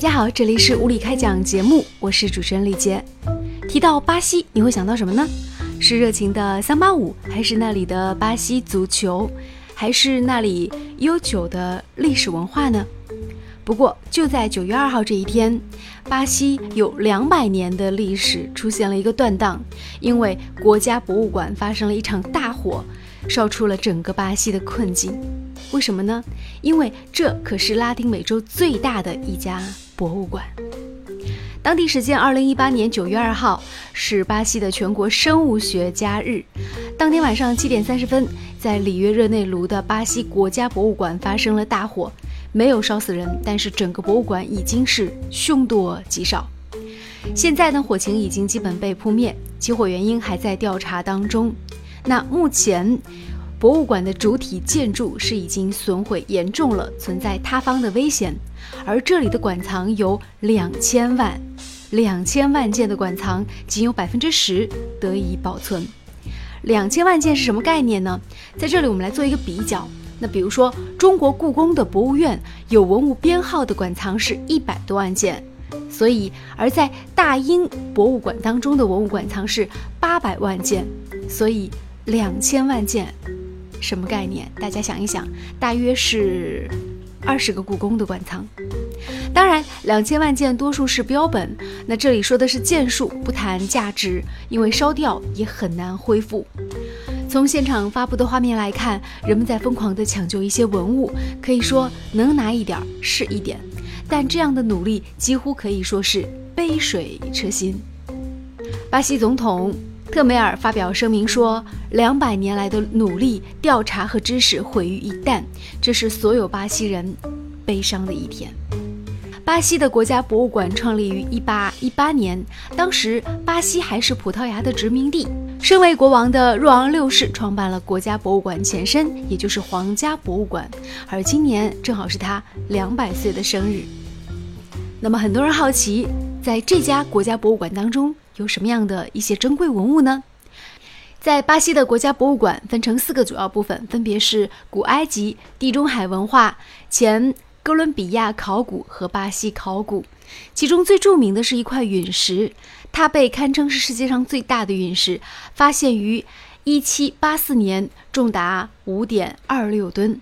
大家好，这里是无理开讲节目，我是主持人李杰。提到巴西，你会想到什么呢？是热情的桑巴舞，还是那里的巴西足球，还是那里悠久的历史文化呢？不过，就在九月二号这一天，巴西有两百年的历史出现了一个断档，因为国家博物馆发生了一场大火，烧出了整个巴西的困境。为什么呢？因为这可是拉丁美洲最大的一家博物馆。当地时间二零一八年九月二号是巴西的全国生物学家日。当天晚上七点三十分，在里约热内卢的巴西国家博物馆发生了大火，没有烧死人，但是整个博物馆已经是凶多吉少。现在呢，火情已经基本被扑灭，起火原因还在调查当中。那目前。博物馆的主体建筑是已经损毁严重了，存在塌方的危险。而这里的馆藏有两千万、两千万件的馆藏，仅有百分之十得以保存。两千万件是什么概念呢？在这里我们来做一个比较。那比如说，中国故宫的博物院有文物编号的馆藏是一百多万件，所以而在大英博物馆当中的文物馆藏是八百万件，所以两千万件。什么概念？大家想一想，大约是二十个故宫的馆藏。当然，两千万件多数是标本，那这里说的是件数，不谈价值，因为烧掉也很难恢复。从现场发布的画面来看，人们在疯狂地抢救一些文物，可以说能拿一点是一点，但这样的努力几乎可以说是杯水车薪。巴西总统。特梅尔发表声明说：“两百年来的努力、调查和知识毁于一旦，这是所有巴西人悲伤的一天。”巴西的国家博物馆创立于1818年，当时巴西还是葡萄牙的殖民地。身为国王的若昂六世创办了国家博物馆前身，也就是皇家博物馆，而今年正好是他两百岁的生日。那么，很多人好奇，在这家国家博物馆当中。有什么样的一些珍贵文物呢？在巴西的国家博物馆分成四个主要部分，分别是古埃及、地中海文化、前哥伦比亚考古和巴西考古。其中最著名的是一块陨石，它被堪称是世界上最大的陨石，发现于1784年，重达5.26吨。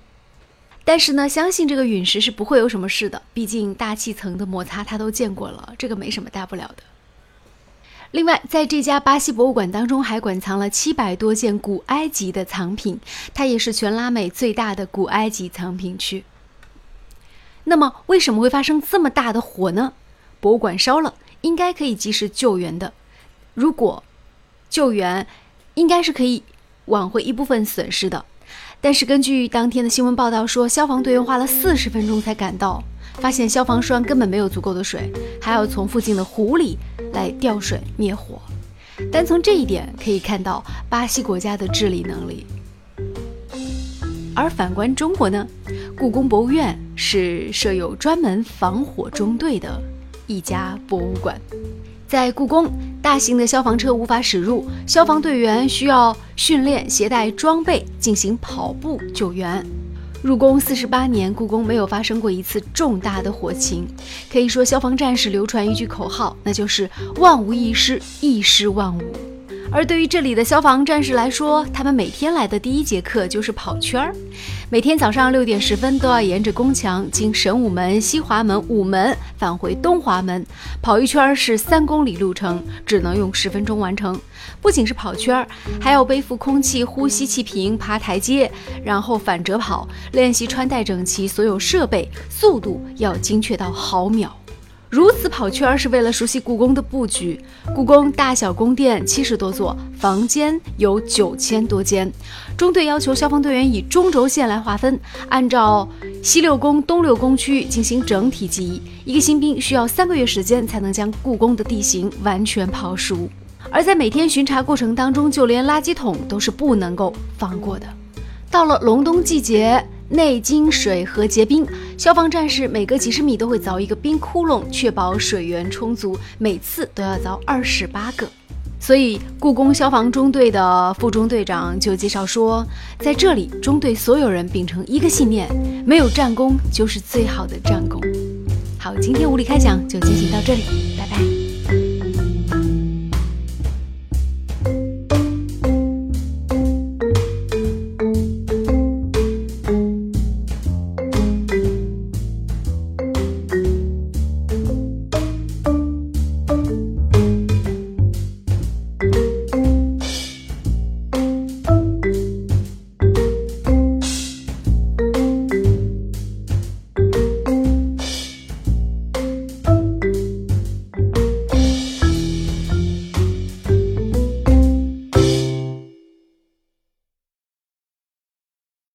但是呢，相信这个陨石是不会有什么事的，毕竟大气层的摩擦它都见过了，这个没什么大不了的。另外，在这家巴西博物馆当中，还馆藏了七百多件古埃及的藏品，它也是全拉美最大的古埃及藏品区。那么，为什么会发生这么大的火呢？博物馆烧了，应该可以及时救援的。如果救援，应该是可以挽回一部分损失的。但是，根据当天的新闻报道说，消防队员花了四十分钟才赶到。发现消防栓根本没有足够的水，还要从附近的湖里来调水灭火。单从这一点可以看到巴西国家的治理能力。而反观中国呢，故宫博物院是设有专门防火中队的一家博物馆。在故宫，大型的消防车无法驶入，消防队员需要训练携带装备进行跑步救援。入宫四十八年，故宫没有发生过一次重大的火情。可以说，消防战士流传一句口号，那就是“万无一失，一失万无”。而对于这里的消防战士来说，他们每天来的第一节课就是跑圈儿。每天早上六点十分都要沿着宫墙经神武门、西华门、午门返回东华门，跑一圈是三公里路程，只能用十分钟完成。不仅是跑圈儿，还要背负空气呼吸气瓶、爬台阶，然后反折跑，练习穿戴整齐，所有设备速度要精确到毫秒。如此跑圈是为了熟悉故宫的布局。故宫大小宫殿七十多座，房间有九千多间。中队要求消防队员以中轴线来划分，按照西六宫、东六宫区域进行整体记忆。一个新兵需要三个月时间才能将故宫的地形完全跑熟。而在每天巡查过程当中，就连垃圾桶都是不能够放过的。到了隆冬季节。内金水和结冰，消防战士每隔几十米都会凿一个冰窟窿，确保水源充足。每次都要凿二十八个。所以，故宫消防中队的副中队长就介绍说，在这里，中队所有人秉承一个信念：没有战功就是最好的战功。好，今天无理开讲就进行到这里。